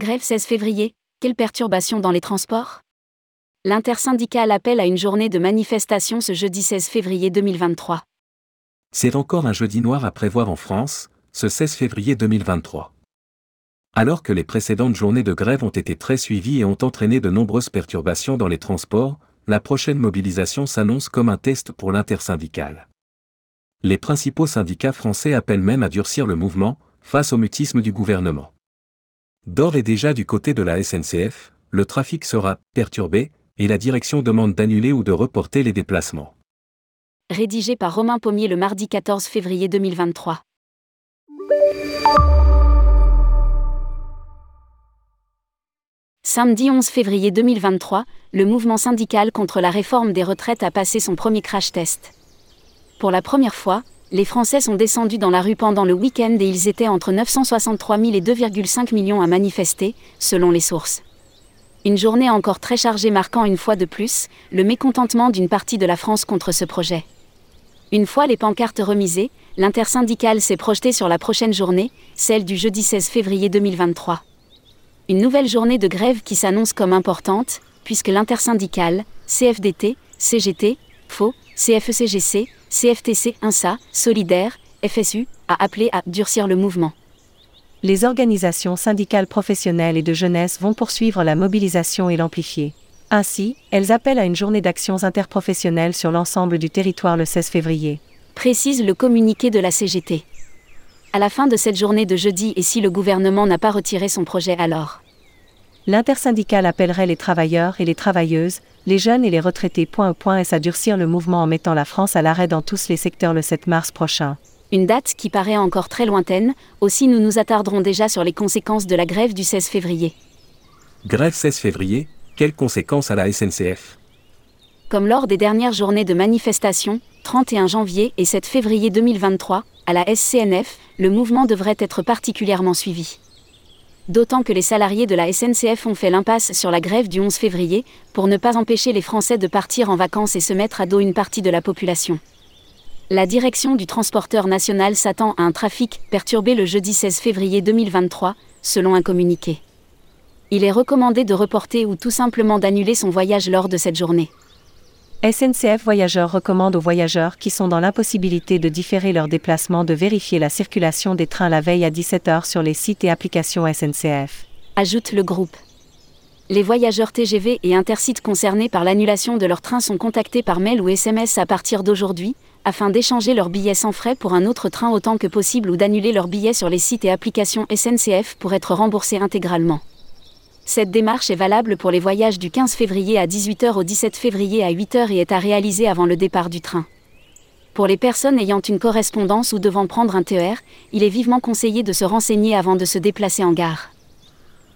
Grève 16 février, quelle perturbation dans les transports L'intersyndicale appelle à une journée de manifestation ce jeudi 16 février 2023. C'est encore un jeudi noir à prévoir en France, ce 16 février 2023. Alors que les précédentes journées de grève ont été très suivies et ont entraîné de nombreuses perturbations dans les transports, la prochaine mobilisation s'annonce comme un test pour l'intersyndicale. Les principaux syndicats français appellent même à durcir le mouvement, face au mutisme du gouvernement. D'ores et déjà du côté de la SNCF, le trafic sera perturbé, et la direction demande d'annuler ou de reporter les déplacements. Rédigé par Romain Pommier le mardi 14 février 2023. Samedi 11 février 2023, le mouvement syndical contre la réforme des retraites a passé son premier crash test. Pour la première fois, les Français sont descendus dans la rue pendant le week-end et ils étaient entre 963 000 et 2,5 millions à manifester, selon les sources. Une journée encore très chargée marquant une fois de plus le mécontentement d'une partie de la France contre ce projet. Une fois les pancartes remisées, l'intersyndicale s'est projetée sur la prochaine journée, celle du jeudi 16 février 2023. Une nouvelle journée de grève qui s'annonce comme importante, puisque l'intersyndicale, CFDT, CGT, FO, CFECGC, CFTC, INSA, Solidaire, FSU, a appelé à durcir le mouvement les organisations syndicales professionnelles et de jeunesse vont poursuivre la mobilisation et l'amplifier. Ainsi, elles appellent à une journée d'actions interprofessionnelles sur l'ensemble du territoire le 16 février. Précise le communiqué de la CGT. À la fin de cette journée de jeudi et si le gouvernement n'a pas retiré son projet alors? L'intersyndicale appellerait les travailleurs et les travailleuses, les jeunes et les retraités point au point et à durcir le mouvement en mettant la France à l'arrêt dans tous les secteurs le 7 mars prochain une date qui paraît encore très lointaine, aussi nous nous attarderons déjà sur les conséquences de la grève du 16 février. Grève 16 février, quelles conséquences à la SNCF Comme lors des dernières journées de manifestation, 31 janvier et 7 février 2023, à la SCNF, le mouvement devrait être particulièrement suivi. D'autant que les salariés de la SNCF ont fait l'impasse sur la grève du 11 février, pour ne pas empêcher les Français de partir en vacances et se mettre à dos une partie de la population la direction du transporteur national s'attend à un trafic perturbé le jeudi 16 février 2023, selon un communiqué. Il est recommandé de reporter ou tout simplement d'annuler son voyage lors de cette journée. SNCF Voyageurs recommande aux voyageurs qui sont dans l'impossibilité de différer leur déplacement de vérifier la circulation des trains la veille à 17h sur les sites et applications SNCF. Ajoute le groupe. Les voyageurs TGV et intercites concernés par l'annulation de leur train sont contactés par mail ou SMS à partir d'aujourd'hui, afin d'échanger leurs billets sans frais pour un autre train autant que possible ou d'annuler leurs billets sur les sites et applications SNCF pour être remboursés intégralement. Cette démarche est valable pour les voyages du 15 février à 18h au 17 février à 8h et est à réaliser avant le départ du train. Pour les personnes ayant une correspondance ou devant prendre un TER, il est vivement conseillé de se renseigner avant de se déplacer en gare.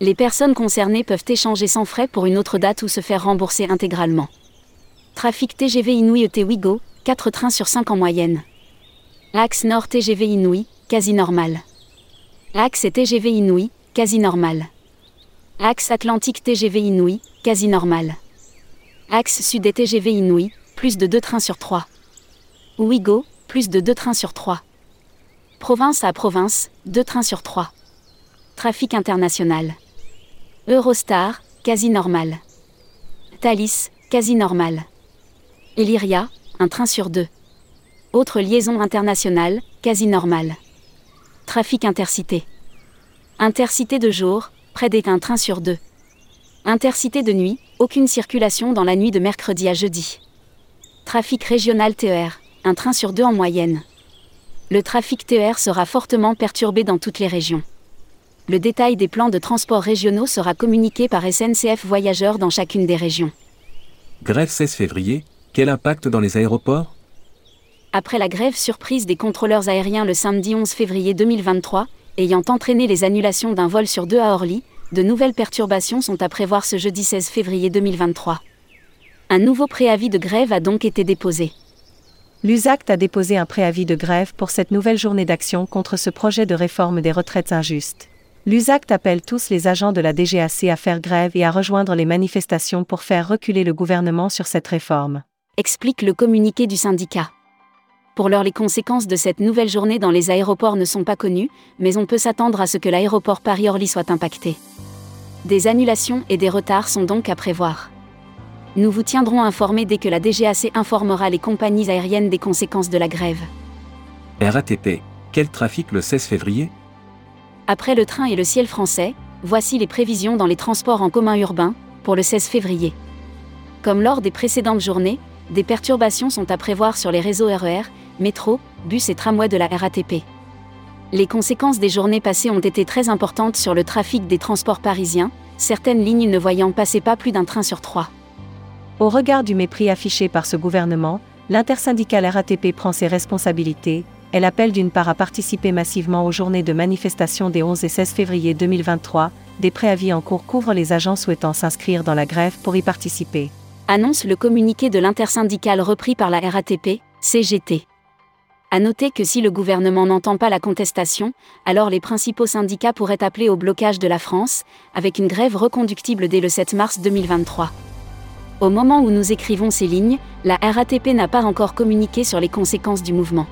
Les personnes concernées peuvent échanger sans frais pour une autre date ou se faire rembourser intégralement. Trafic TGV Inouï ET Wigo, 4 trains sur 5 en moyenne. Axe Nord TGV Inouï, quasi normal. Axe et TGV Inouï, quasi normal. Axe Atlantique TGV Inouï, quasi normal. Axe Sud et TGV Inouï, plus de 2 trains sur 3. Ouigo, plus de 2 trains sur 3. Province à province, 2 trains sur 3. Trafic international. Eurostar, quasi normal. Thalys, quasi normal. Illyria, un train sur deux. Autre liaison internationale, quasi normale. Trafic intercité. Intercité de jour, près d'un train sur deux. Intercité de nuit, aucune circulation dans la nuit de mercredi à jeudi. Trafic régional TER, un train sur deux en moyenne. Le trafic TER sera fortement perturbé dans toutes les régions. Le détail des plans de transport régionaux sera communiqué par SNCF Voyageurs dans chacune des régions. Grève 16 février, quel impact dans les aéroports? Après la grève surprise des contrôleurs aériens le samedi 11 février 2023, ayant entraîné les annulations d'un vol sur deux à Orly, de nouvelles perturbations sont à prévoir ce jeudi 16 février 2023. Un nouveau préavis de grève a donc été déposé. L'USACT a déposé un préavis de grève pour cette nouvelle journée d'action contre ce projet de réforme des retraites injustes. L'USACT appelle tous les agents de la DGAC à faire grève et à rejoindre les manifestations pour faire reculer le gouvernement sur cette réforme explique le communiqué du syndicat. Pour l'heure, les conséquences de cette nouvelle journée dans les aéroports ne sont pas connues, mais on peut s'attendre à ce que l'aéroport Paris-Orly soit impacté. Des annulations et des retards sont donc à prévoir. Nous vous tiendrons informés dès que la DGAC informera les compagnies aériennes des conséquences de la grève. RATP, quel trafic le 16 février? Après le train et le ciel français, voici les prévisions dans les transports en commun urbains pour le 16 février. Comme lors des précédentes journées, des perturbations sont à prévoir sur les réseaux RER, e métro, bus et tramways de la RATP. Les conséquences des journées passées ont été très importantes sur le trafic des transports parisiens, certaines lignes ne voyant passer pas plus d'un train sur trois. Au regard du mépris affiché par ce gouvernement, l'intersyndicale RATP prend ses responsabilités, elle appelle d'une part à participer massivement aux journées de manifestation des 11 et 16 février 2023, des préavis en cours couvrent les agents souhaitant s'inscrire dans la grève pour y participer. Annonce le communiqué de l'intersyndicale repris par la RATP, CGT. À noter que si le gouvernement n'entend pas la contestation, alors les principaux syndicats pourraient appeler au blocage de la France, avec une grève reconductible dès le 7 mars 2023. Au moment où nous écrivons ces lignes, la RATP n'a pas encore communiqué sur les conséquences du mouvement.